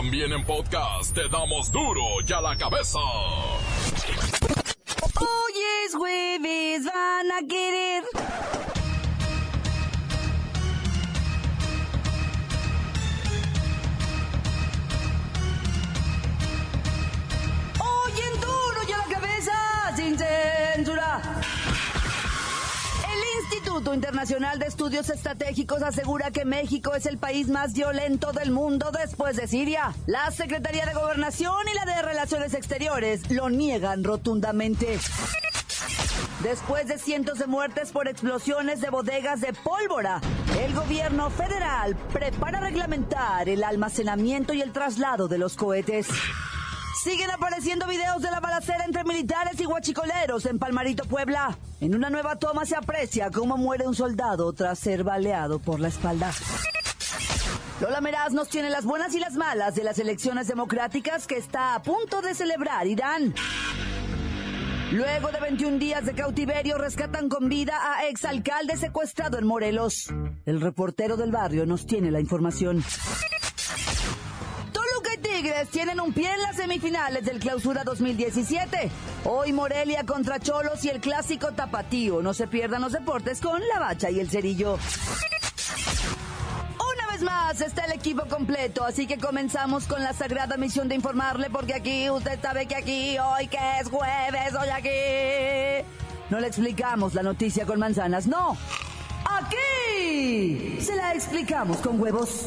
También en podcast te damos duro y a la cabeza. Hoy es jueves, van a querer. Instituto Internacional de Estudios Estratégicos asegura que México es el país más violento del mundo después de Siria. La Secretaría de Gobernación y la de Relaciones Exteriores lo niegan rotundamente. Después de cientos de muertes por explosiones de bodegas de pólvora, el gobierno federal prepara reglamentar el almacenamiento y el traslado de los cohetes. Siguen apareciendo videos de la balacera entre militares y guachicoleros en Palmarito, Puebla. En una nueva toma se aprecia cómo muere un soldado tras ser baleado por la espalda. Lola Meraz nos tiene las buenas y las malas de las elecciones democráticas que está a punto de celebrar Irán. Luego de 21 días de cautiverio, rescatan con vida a exalcalde secuestrado en Morelos. El reportero del barrio nos tiene la información. Tienen un pie en las semifinales del Clausura 2017. Hoy Morelia contra Cholos y el clásico tapatío. No se pierdan los deportes con la bacha y el cerillo. Una vez más está el equipo completo, así que comenzamos con la sagrada misión de informarle, porque aquí usted sabe que aquí, hoy que es jueves, hoy aquí. No le explicamos la noticia con manzanas, no. Aquí se la explicamos con huevos.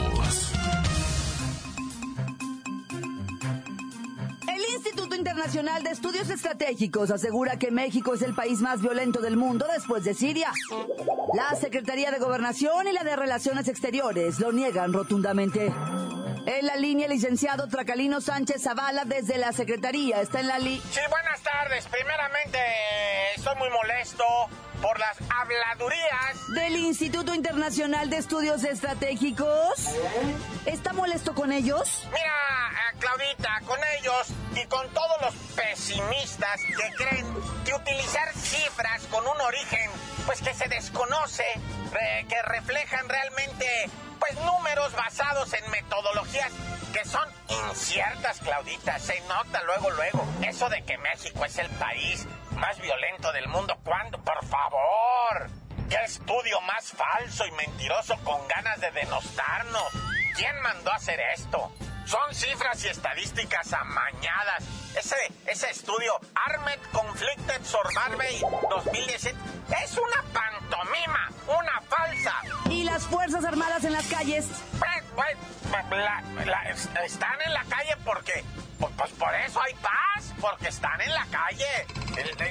Internacional de Estudios Estratégicos asegura que México es el país más violento del mundo después de Siria. La Secretaría de Gobernación y la de Relaciones Exteriores lo niegan rotundamente. En la línea, licenciado Tracalino Sánchez Zavala desde la Secretaría. Está en la línea. Sí, buenas tardes. Primeramente, estoy muy molesto por las habladurías. Del Instituto Internacional de Estudios Estratégicos. ¿Está molesto con ellos? Mira, eh, Claudita, con ellos y con todos los pesimistas que creen que utilizar cifras con un origen, pues que se desconoce, que reflejan realmente, pues números basados en metodologías que son inciertas, Claudita. Se nota luego, luego. Eso de que México es el país más violento del mundo. ¿Cuándo? Por favor. ¿Qué estudio más falso y mentiroso con ganas de denostarnos? ¿Quién mandó a hacer esto? Son cifras y estadísticas amañadas. Ese, ese estudio, Armed Conflicted Survey 2017, es una pantomima, una falsa. ¿Y las Fuerzas Armadas en las calles? La- la- es- están en la calle porque, pues, pues por eso hay paz, porque están en la calle.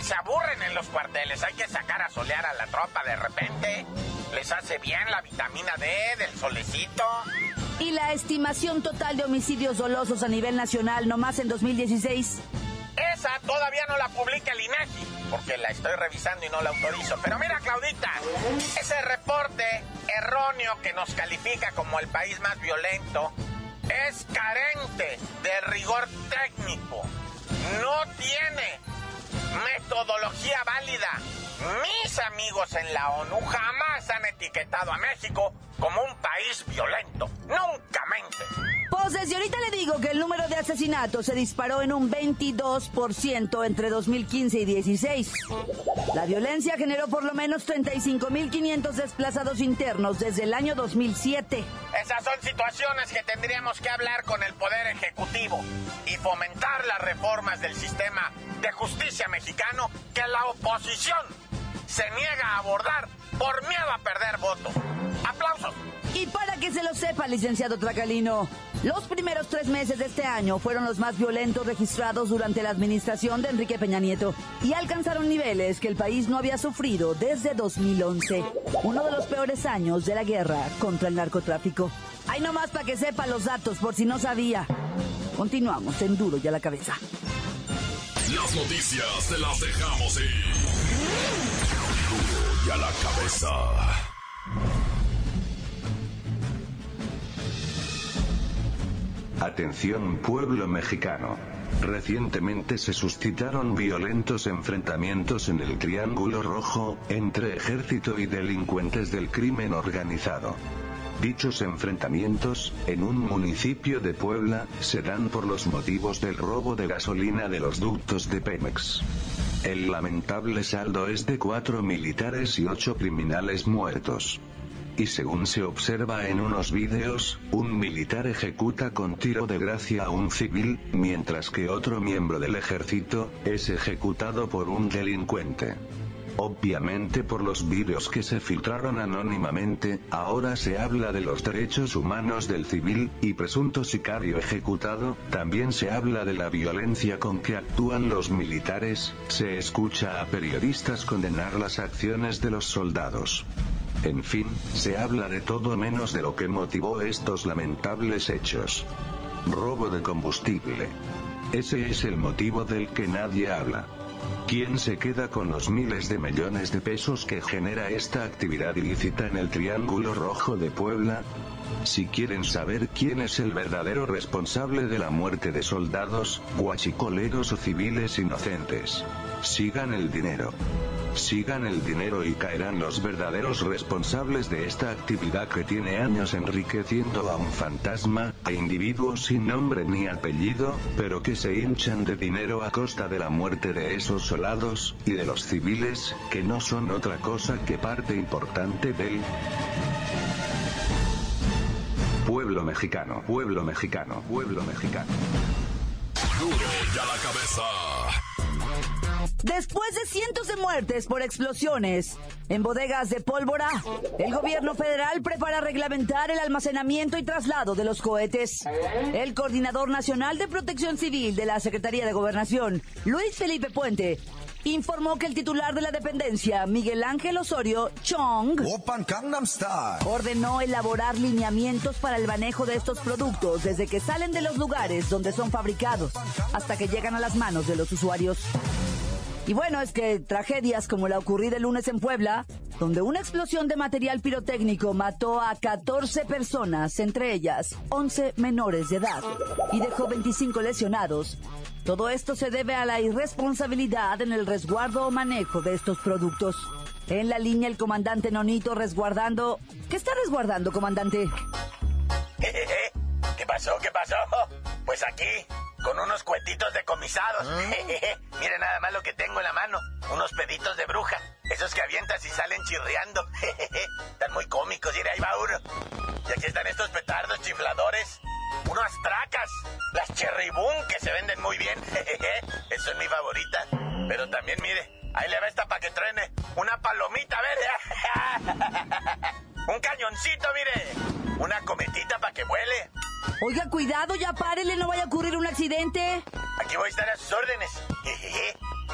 Se aburren en los cuarteles, hay que sacar a solear a la tropa de repente. Les hace bien la vitamina D del solecito. ¿Y la estimación total de homicidios dolosos a nivel nacional nomás en 2016? Esa todavía no la publica el INEGI, porque la estoy revisando y no la autorizo. Pero mira, Claudita, ese reporte erróneo que nos califica como el país más violento es carente de rigor técnico. No tiene metodología válida. Mis amigos en la ONU jamás etiquetado a México como un país violento. Nunca mente. Pues desde ahorita le digo que el número de asesinatos se disparó en un 22% entre 2015 y 16. La violencia generó por lo menos 35.500 desplazados internos desde el año 2007. Esas son situaciones que tendríamos que hablar con el Poder Ejecutivo y fomentar las reformas del sistema de justicia mexicano que la oposición se niega a abordar por miedo a perder votos. ¡Aplausos! Y para que se lo sepa, licenciado Tracalino, los primeros tres meses de este año fueron los más violentos registrados durante la administración de Enrique Peña Nieto y alcanzaron niveles que el país no había sufrido desde 2011, uno de los peores años de la guerra contra el narcotráfico. Hay nomás para que sepa los datos por si no sabía. Continuamos en Duro y a la cabeza. Las noticias te las dejamos ir a la cabeza. Atención pueblo mexicano. Recientemente se suscitaron violentos enfrentamientos en el Triángulo Rojo, entre ejército y delincuentes del crimen organizado. Dichos enfrentamientos, en un municipio de Puebla, se dan por los motivos del robo de gasolina de los ductos de Pemex. El lamentable saldo es de cuatro militares y ocho criminales muertos. Y según se observa en unos vídeos, un militar ejecuta con tiro de gracia a un civil, mientras que otro miembro del ejército, es ejecutado por un delincuente. Obviamente por los vídeos que se filtraron anónimamente, ahora se habla de los derechos humanos del civil, y presunto sicario ejecutado, también se habla de la violencia con que actúan los militares, se escucha a periodistas condenar las acciones de los soldados. En fin, se habla de todo menos de lo que motivó estos lamentables hechos. Robo de combustible. Ese es el motivo del que nadie habla. ¿Quién se queda con los miles de millones de pesos que genera esta actividad ilícita en el Triángulo Rojo de Puebla? Si quieren saber quién es el verdadero responsable de la muerte de soldados, guachicoleros o civiles inocentes, sigan el dinero. Sigan el dinero y caerán los verdaderos responsables de esta actividad que tiene años enriqueciendo a un fantasma, a individuos sin nombre ni apellido, pero que se hinchan de dinero a costa de la muerte de esos soldados, y de los civiles, que no son otra cosa que parte importante del pueblo mexicano, pueblo mexicano, pueblo mexicano. Duro ya la cabeza. Después de cientos de muertes por explosiones en bodegas de pólvora, el gobierno federal prepara reglamentar el almacenamiento y traslado de los cohetes. El coordinador nacional de protección civil de la Secretaría de Gobernación, Luis Felipe Puente, informó que el titular de la dependencia, Miguel Ángel Osorio Chong, ordenó elaborar lineamientos para el manejo de estos productos desde que salen de los lugares donde son fabricados hasta que llegan a las manos de los usuarios. Y bueno, es que tragedias como la ocurrida el lunes en Puebla, donde una explosión de material pirotécnico mató a 14 personas, entre ellas 11 menores de edad, y dejó 25 lesionados. Todo esto se debe a la irresponsabilidad en el resguardo o manejo de estos productos. En la línea el comandante Nonito resguardando... ¿Qué está resguardando, comandante? ¿Qué pasó? ¿Qué pasó? Pues aquí, con unos cuetitos decomisados. Mire nada más lo que tengo en la mano. Unos peditos de bruja. Esos que avientas y salen chirriando. Están muy cómicos, y ahí va uno. Y aquí están estos petardos chifladores. Unas tracas. Las cherry boom que se venden muy bien. Cuidado, ya párele, no vaya a ocurrir un accidente. Aquí voy a estar a sus órdenes.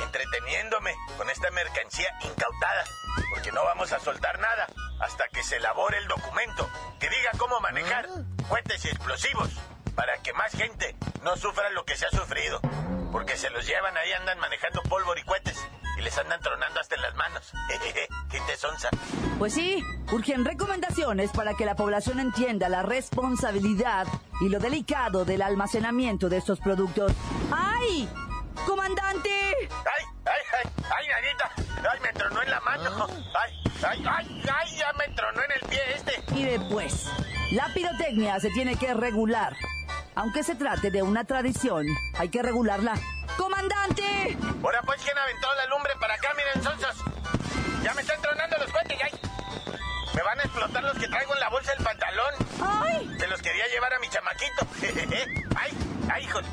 Entreteniéndome con esta mercancía incautada. Porque no vamos a soltar nada hasta que se elabore el documento que diga cómo manejar cohetes y explosivos para que más gente no sufra lo que se ha sufrido. Porque se los llevan ahí, andan manejando pólvora y cohetes y les andan tronando hasta en las manos. Pues sí, urgen recomendaciones para que la población entienda la responsabilidad y lo delicado del almacenamiento de estos productos. ¡Ay! ¡Comandante! ¡Ay, ay, ay! ¡Ay, Nanita! ¡Ay, me tronó en la mano! ¡Ay, ay, ay! ¡Ay, ya me tronó en el pie este! Y después, la pirotecnia se tiene que regular. Aunque se trate de una tradición, hay que regularla. ¡Comandante! Ahora pues, ¿quién aventó la lumbre para acá? Miren, sonsos. Ya me están tronando los cohetes, ay. Me van a explotar los que traigo en la bolsa del pantalón. ¡Ay! Se los quería llevar a mi chamaquito. ¡Ay! ¡Ay, hijos!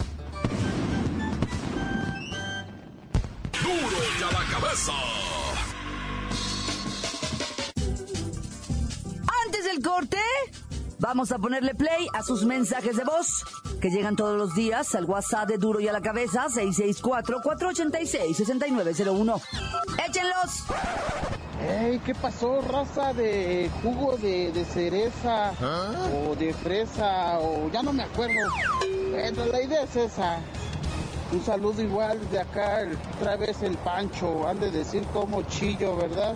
Duro ya la cabeza. Antes del corte, vamos a ponerle play a sus mensajes de voz que llegan todos los días al WhatsApp de Duro y a la Cabeza 664-486-6901. ¡Échenlos! Ey, ¿qué pasó, raza de jugo de, de cereza o de fresa o ya no me acuerdo? Bueno, la idea es esa. Un saludo igual de acá, otra vez el Pancho, han de decir como chillo, ¿verdad?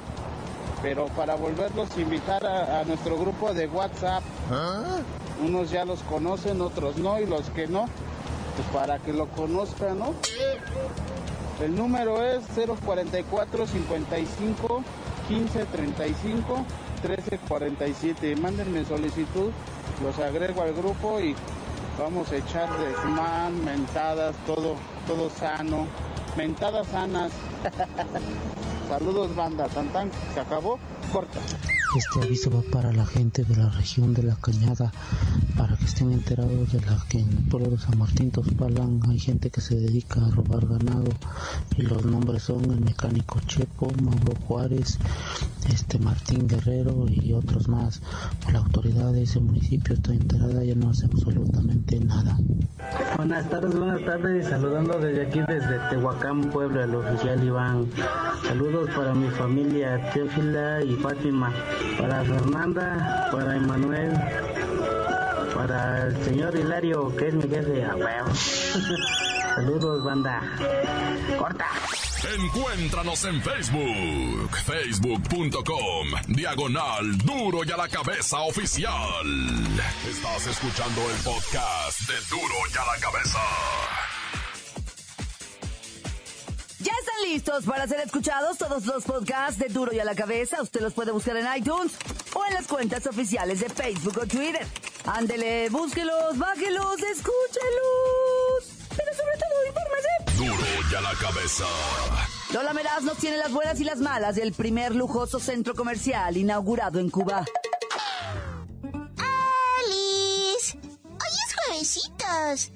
Pero para volverlos a invitar a, nuestro grupo de WhatsApp. ¿Ah? Unos ya los conocen, otros no, y los que no, pues para que lo conozcan, ¿no? El número es 044 55 15 35 13 47. Mándenme solicitud, los agrego al grupo y vamos a echar desmán, mentadas, todo, todo sano. Mentadas sanas. Saludos, banda. Tan, se acabó. Corta. Este aviso va para la gente de la región de la Cañada, para que estén enterados de la que en el pueblo de San Martín Tospalan hay gente que se dedica a robar ganado y los nombres son el mecánico Chepo, Mauro Juárez, este Martín Guerrero y otros más. La autoridad de ese municipio está enterada y no hace absolutamente nada. Buenas tardes, buenas tardes, saludando desde aquí desde Tehuacán, Puebla, el oficial Iván. Saludos para mi familia Teófila y Fátima para Fernanda, para Emanuel, para el señor Hilario, que es mi jefe. A Saludos, banda. Corta. Encuéntranos en Facebook, facebook.com, diagonal duro y a la cabeza oficial. Estás escuchando el podcast de duro y a la cabeza. Listos para ser escuchados todos los podcasts de Duro y a la Cabeza. Usted los puede buscar en iTunes o en las cuentas oficiales de Facebook o Twitter. Ándele, búsquelos, bájelos, escúchelos. Pero sobre todo, infórmese. Duro y a la Cabeza. Lola Meraz nos tiene las buenas y las malas del primer lujoso centro comercial inaugurado en Cuba. ¡Alice! Hoy es juevesitos.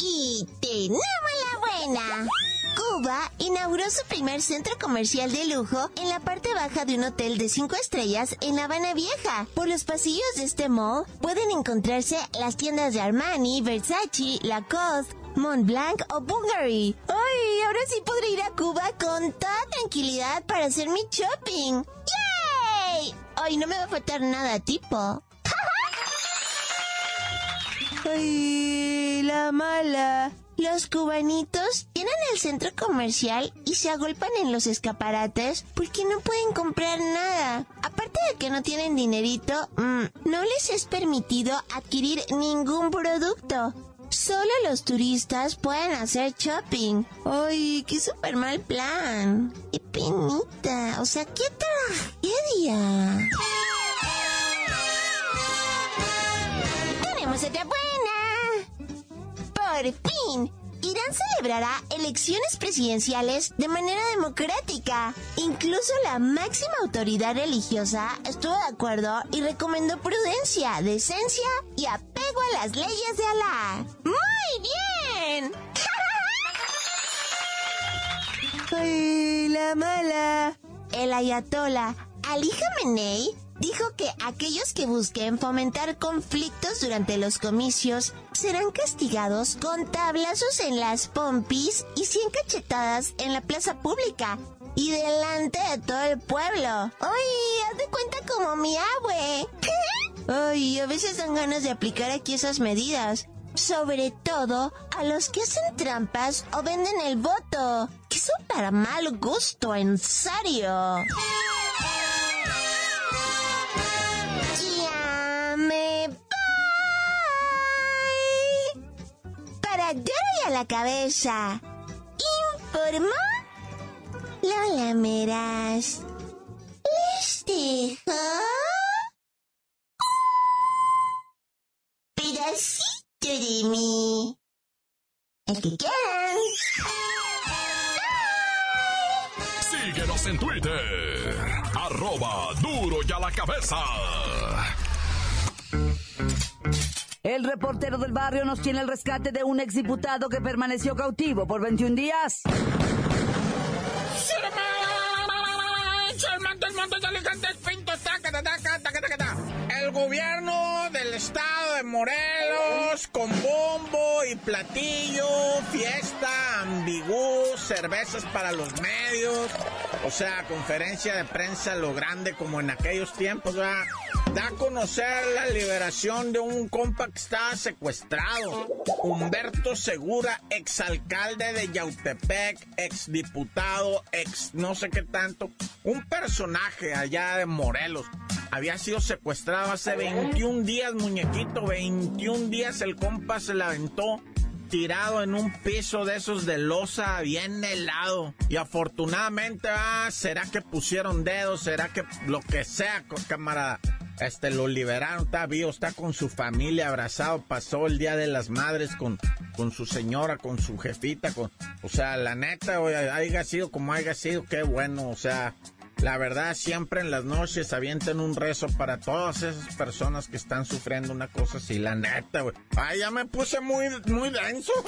Y tenemos la buena. Cuba inauguró su primer centro comercial de lujo en la parte baja de un hotel de cinco estrellas en La Habana Vieja. Por los pasillos de este mall pueden encontrarse las tiendas de Armani, Versace, Lacoste, Montblanc o Bulgari. ¡Ay! Ahora sí podré ir a Cuba con toda tranquilidad para hacer mi shopping. ¡Yay! Ay, no me va a faltar nada, tipo. ¡Ay, la mala! Los cubanitos tienen el centro comercial y se agolpan en los escaparates porque no pueden comprar nada. Aparte de que no tienen dinerito, mm, no les es permitido adquirir ningún producto. Solo los turistas pueden hacer shopping. ¡Ay, qué super mal plan! ¡Qué penita! O sea, qué tragedia. ¡Tenemos otra por fin, Irán celebrará elecciones presidenciales de manera democrática. Incluso la máxima autoridad religiosa estuvo de acuerdo y recomendó prudencia, decencia y apego a las leyes de Alá. ¡Muy bien! ¡Ay, la mala! El ayatola Ali Khamenei dijo que aquellos que busquen fomentar conflictos durante los comicios serán castigados con tablazos en las pompis y 100 cachetadas en la plaza pública y delante de todo el pueblo. ¡Ay! Haz de cuenta como mi abue. Ay, a veces dan ganas de aplicar aquí esas medidas. Sobre todo a los que hacen trampas o venden el voto. Que son para mal gusto, en serio. Cabeza. Informó Lola Meras. Les pedacito de mí. El que quieran. Síguenos en Twitter. Arroba duro y a la cabeza. El reportero del barrio nos tiene el rescate de un exdiputado que permaneció cautivo por 21 días. El gobierno del estado de Morelos con bombo y platillo, fiesta, ambigú, cervezas para los medios, o sea, conferencia de prensa lo grande como en aquellos tiempos, ¿verdad? Da a conocer la liberación de un compa que estaba secuestrado. Humberto Segura, exalcalde de Yautepec, exdiputado, ex no sé qué tanto. Un personaje allá de Morelos. Había sido secuestrado hace 21 días, muñequito. 21 días el compa se la aventó tirado en un piso de esos de losa bien helado. Y afortunadamente, ah, será que pusieron dedos, será que lo que sea, camarada. Este, lo liberaron, está vivo, está con su familia abrazado, pasó el Día de las Madres con, con su señora, con su jefita, con, o sea, la neta, haya sido como haya sido, qué bueno, o sea, la verdad, siempre en las noches avientan un rezo para todas esas personas que están sufriendo una cosa así, la neta, güey. Ay, ya me puse muy, muy denso.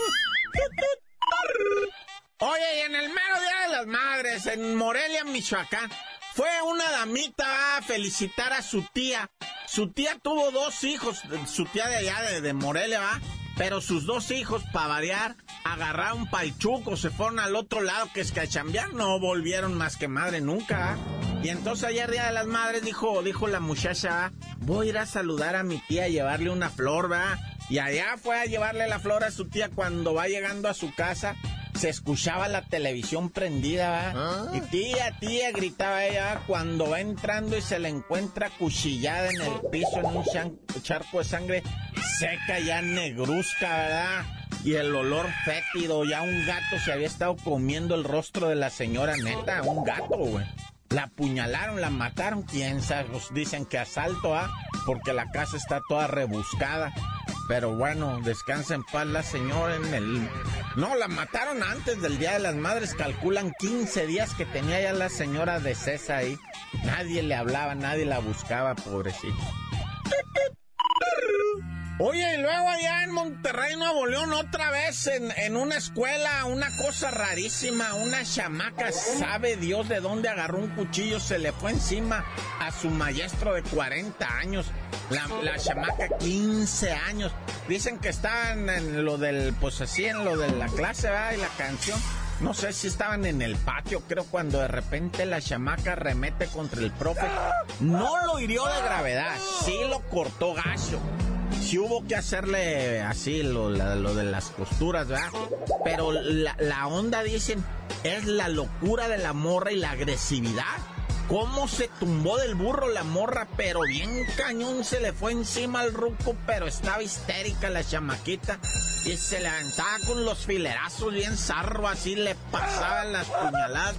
Oye, y en el mero Día de las Madres, en Morelia, Michoacán, fue una damita a felicitar a su tía. Su tía tuvo dos hijos, su tía de allá, de, Morelia, ¿va? Pero sus dos hijos, para variar, agarraron palchuco, se fueron al otro lado que es cachambear, no volvieron más que madre nunca. Y entonces ayer Día de las Madres dijo, dijo la muchacha, voy a ir a saludar a mi tía, llevarle una flor, ¿va? Y allá fue a llevarle la flor a su tía cuando va llegando a su casa se escuchaba la televisión prendida, ¿va? ¿Ah? Y tía, tía, gritaba ella cuando va entrando y se le encuentra cuchillada en el piso en un charco de sangre seca, ya negruzca, ¿verdad? Y el olor fétido, ya un gato se había estado comiendo el rostro de la señora neta, un gato, güey. La apuñalaron, la mataron, quién sabe, pues dicen que asalto, ¿ah? Porque la casa está toda rebuscada. Pero bueno, descansa en paz la señora en el... No, la mataron antes del Día de las Madres. Calculan 15 días que tenía ya la señora de César ahí. Nadie le hablaba, nadie la buscaba, pobrecito. Oye, y luego allá en Monterrey, Nuevo León, otra vez en, en, una escuela, una cosa rarísima, una chamaca, sabe Dios de dónde agarró un cuchillo, se le fue encima a su maestro de 40 años, la, la chamaca 15 años. Dicen que estaban en lo del, pues así, en lo de la clase, ¿verdad? Y la canción. No sé si estaban en el patio, creo, cuando de repente la chamaca remete contra el profe. No lo hirió de gravedad, sí lo cortó gacho si hubo que hacerle así lo, de las costuras, ¿verdad? Pero la, la onda, dicen, es la locura de la morra y la agresividad cómo se tumbó del burro la morra, pero bien cañón se le fue encima al ruco, pero estaba histérica la chamaquita y se levantaba con los filerazos bien zarro, así le pasaban las puñaladas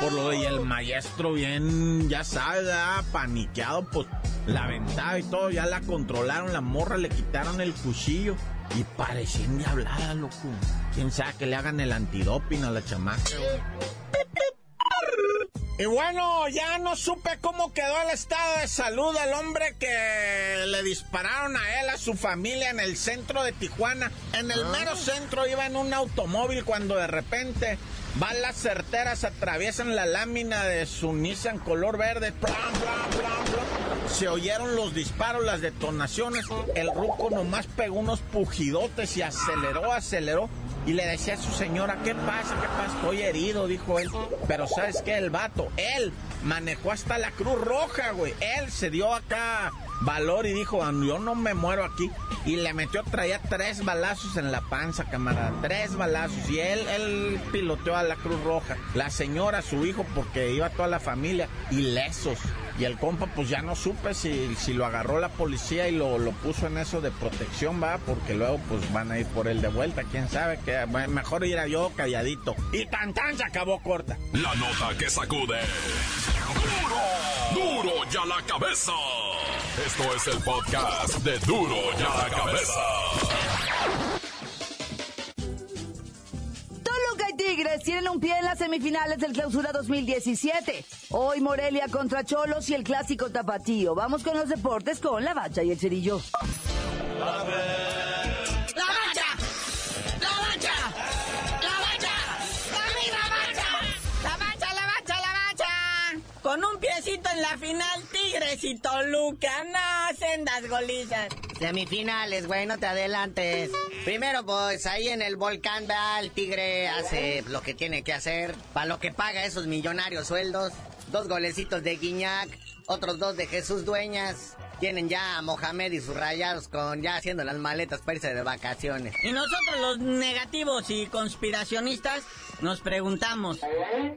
por, lo y el maestro bien, ya sabes, paniqueado, pues la aventaba y todo, ya la controlaron, la morra le quitaron el cuchillo. Y parecía endiablada, loco. Quién sabe que le hagan el antidoping a la chamaca, y bueno, ya no supe cómo quedó el estado de salud del hombre que le dispararon a él, a su familia en el centro de Tijuana. En el mero ah. centro iba en un automóvil cuando de repente balas certeras atraviesan la lámina de su Nissan color verde. Se oyeron los disparos, las detonaciones. El ruco nomás pegó unos pujidotes y aceleró, aceleró y le decía a su señora, ¿qué pasa? ¿Qué pasa? Estoy herido, dijo él. Pero ¿sabes qué? El vato, él manejó hasta la Cruz Roja, güey. Él se dio acá valor y dijo, yo no me muero aquí. Y le metió, traía tres balazos en la panza, camarada. Tres balazos. Y él, él piloteó a la Cruz Roja. La señora, su hijo, porque iba toda la familia, ilesos. Y el compa, pues ya no supe si, si lo agarró la policía y lo, lo puso en eso de protección, va, porque luego pues van a ir por él de vuelta, quién sabe, que mejor ir a yo calladito. Y tan tan se acabó corta. La nota que sacude. ¡Duro! ¡Duro ya la cabeza! Esto es el podcast de Duro ya la cabeza. Tigres tienen un pie en las semifinales del Clausura 2017. Hoy Morelia contra Cholos y el clásico Tapatío. Vamos con los deportes con la bacha y el cerillo. ¡La bacha! ¡La bacha! ¡La bacha! ¡La bacha! ¡La bacha! ¡La bacha, la bacha, la bacha! Con un piecito en la final, Tigres y Toluca. No, sendas golizas. Semifinales, güey, no te adelantes. Primero, pues ahí en el volcán, va, el tigre hace lo que tiene que hacer, para lo que paga esos millonarios sueldos. Dos golecitos de Guiñac, otros dos de Jesús Dueñas. Tienen ya a Mohamed y sus rayados con ya haciendo las maletas para irse de vacaciones. Y nosotros los negativos y conspiracionistas nos preguntamos,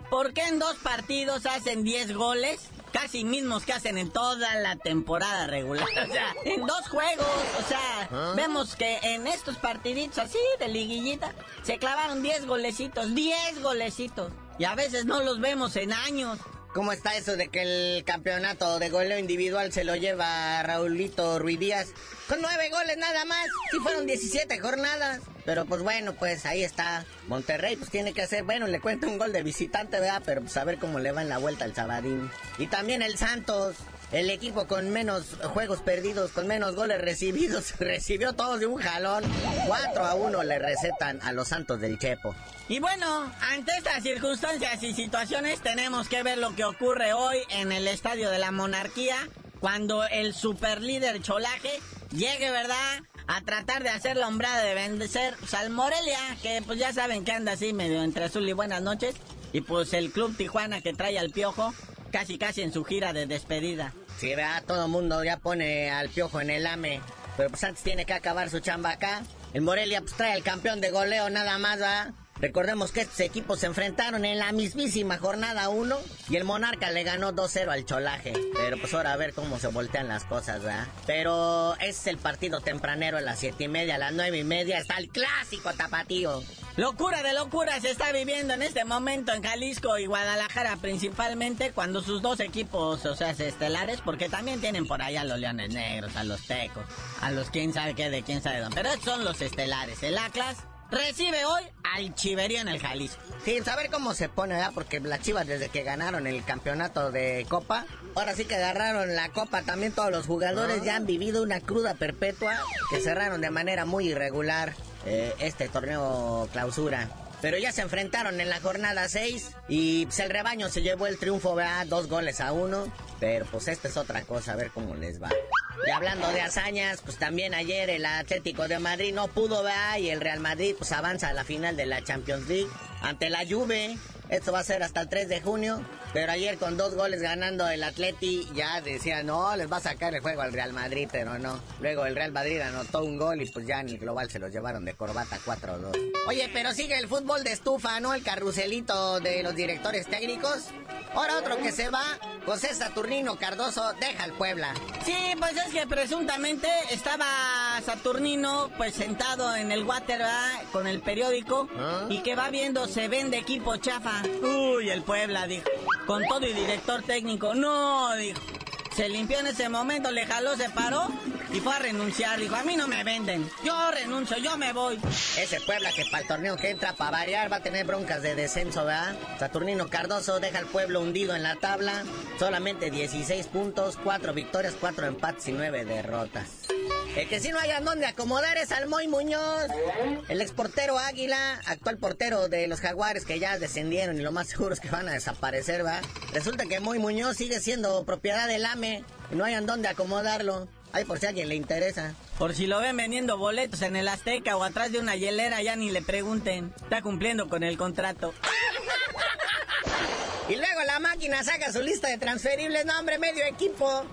¿por qué en dos partidos hacen 10 goles? Casi mismos que hacen en toda la temporada regular. O sea, en dos juegos. O sea, vemos que en estos partiditos así de liguillita se clavaron 10 golecitos. 10 golecitos. Y a veces no los vemos en años. ¿Cómo está eso de que el campeonato de goleo individual se lo lleva Raulito Ruiz Díaz? Con nueve goles nada más. Si fueron 17 jornadas. Pero pues bueno, pues ahí está. Monterrey pues tiene que hacer, bueno, le cuenta un gol de visitante, ¿verdad? Pero pues a ver cómo le va en la vuelta al Sabadín. Y también el Santos. El equipo con menos juegos perdidos, con menos goles recibidos, recibió todos de un jalón. 4 a 1 le recetan a los Santos del Chepo. Y bueno, ante estas circunstancias y situaciones tenemos que ver lo que ocurre hoy en el Estadio de la Monarquía cuando el superlíder Cholaje llegue, ¿verdad? A tratar de hacer la hombrada de vencer al Morelia, que pues ya saben que anda así medio entre azul y buenas noches. Y pues el Club Tijuana que trae al Piojo casi casi en su gira de despedida. Sí, vea, todo mundo ya pone al Piojo en el AME. Pero pues antes tiene que acabar su chamba acá. El Morelia pues trae al campeón de goleo nada más, ¿va? Recordemos que estos equipos se enfrentaron en la mismísima jornada 1 y el Monarca le ganó 2-0 al Cholaje. Pero pues ahora a ver cómo se voltean las cosas, ¿verdad? Pero es el partido tempranero a las 7 y media, a las 9 y media está el clásico tapatío. Locura de locura se está viviendo en este momento en Jalisco y Guadalajara principalmente cuando sus dos equipos, o sea, estelares, porque también tienen por allá a los Leones Negros, a los Tecos, a los quién sabe qué de quién sabe dónde. Pero son los estelares. El Atlas recibe hoy al Chiverío en el Jalisco. Sin saber cómo se pone, ¿verdad? Porque las Chivas desde que ganaron el campeonato de Copa, ahora sí que agarraron la Copa también todos los jugadores ya han vivido una cruda perpetua que cerraron de manera muy irregular eh, este torneo clausura. Pero ya se enfrentaron en la jornada 6 y pues, el rebaño se llevó el triunfo, ¿verdad? Dos goles a uno. Pero pues esta es otra cosa, a ver cómo les va. Y hablando de hazañas, pues también ayer el Atlético de Madrid no pudo, ¿verdad? Y el Real Madrid pues avanza a la final de la Champions League ante la Juve. Esto va a ser hasta el 3 de junio. Pero ayer con dos goles ganando el Atleti ya decía, no, les va a sacar el juego al Real Madrid, pero no. Luego el Real Madrid anotó un gol y pues ya en el global se los llevaron de corbata 4-2. Oye, pero sigue el fútbol de estufa, ¿no? El carruselito de los directores técnicos. Ahora otro que se va, José Saturnino Cardoso deja el Puebla. Sí, pues es que presuntamente estaba Saturnino pues sentado en el water ¿verdad? con el periódico y que va viendo se vende equipo chafa. Uy, el Puebla dijo. Con todo y director técnico. No, dijo. Se limpió en ese momento, le jaló, se paró y fue a renunciar. Dijo, a mí no me venden. Yo renuncio, yo me voy. Ese Puebla que para el torneo que entra, para variar, va a tener broncas de descenso, ¿verdad? Saturnino Cardoso deja al pueblo hundido en la tabla. Solamente 16 puntos, 4 victorias, 4 empates y 9 derrotas. El que sí no hayan dónde acomodar es Almoy Muñoz, el exportero Águila, actual portero de los Jaguares que ya descendieron y lo más seguro es que van a desaparecer, ¿va? Resulta que Moy Muñoz sigue siendo propiedad del AME y no hayan dónde acomodarlo. Ay, por si a alguien le interesa. Por si lo ven vendiendo boletos en el Azteca o atrás de una hielera, ya ni le pregunten. Está cumpliendo con el contrato. Y luego la máquina saca su lista de transferibles, no hombre, medio equipo.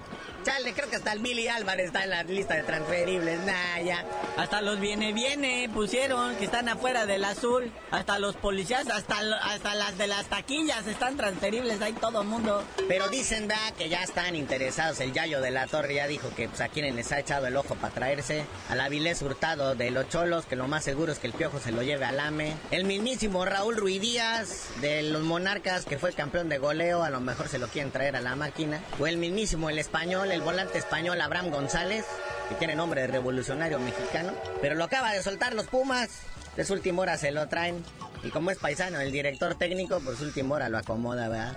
Chale, creo que hasta el Billy Álvarez está en la lista de transferibles. Nah, ya. Hasta los viene, viene, pusieron que están afuera del azul. Hasta los policías, hasta, hasta las de las taquillas están transferibles. Hay todo mundo. Pero dicen, que ya están interesados. El Yayo de la Torre ya dijo que pues, a quienes les ha echado el ojo para traerse. A la Vilés Hurtado de los Cholos, que lo más seguro es que el Piojo se lo lleve al AME. El mismísimo Raúl Ruiz Díaz de los Monarcas, que fue campeón de goleo. A lo mejor se lo quieren traer a la máquina. O el mismísimo, el español, el volante español Abraham González, que tiene nombre de revolucionario mexicano. Pero lo acaba de soltar los Pumas. De su última hora se lo traen. Y como es paisano, el director técnico, por su última hora lo acomoda, ¿verdad?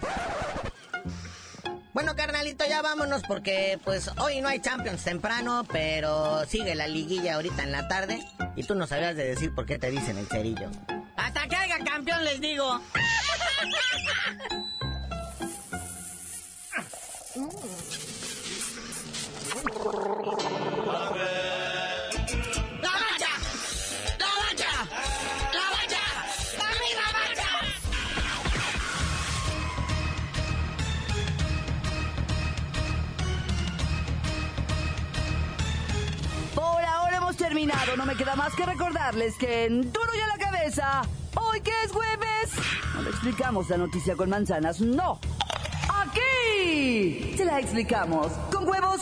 Bueno, carnalito, ya vámonos porque pues hoy no hay Champions temprano, pero sigue la liguilla ahorita en la tarde. Y tú no sabías de decir por qué te dicen el cerillo. Hasta que haya campeón les digo. terminado, no me queda más que recordarles que en Duro y a la Cabeza, hoy que es jueves, no le explicamos la noticia con manzanas, no. Aquí se la explicamos con huevos.